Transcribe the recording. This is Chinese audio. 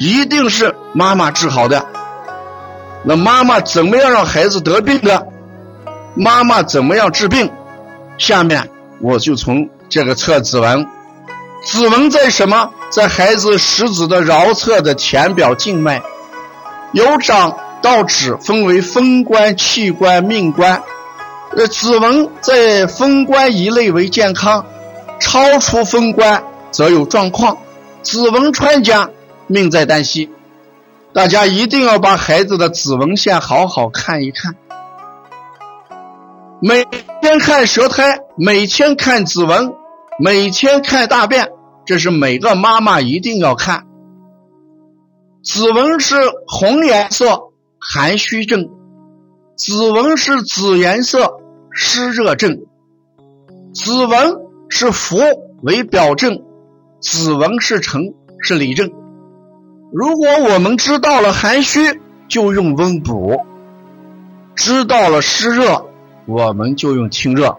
一定是妈妈治好的。那妈妈怎么样让孩子得病的？妈妈怎么样治病？下面我就从这个测指纹，指纹在什么？在孩子食指的桡侧的浅表静脉，由掌到指分为风关、气关、命关。呃，指纹在风关一类为健康，超出风关则有状况。指纹穿甲，命在旦夕。大家一定要把孩子的指纹线好好看一看，每天看舌苔，每天看指纹，每天看大便，这是每个妈妈一定要看。指纹是红颜色，寒虚症；指纹是紫颜色。湿热症，子纹是浮为表症，子纹是沉是里症。如果我们知道了寒虚，就用温补；知道了湿热，我们就用清热。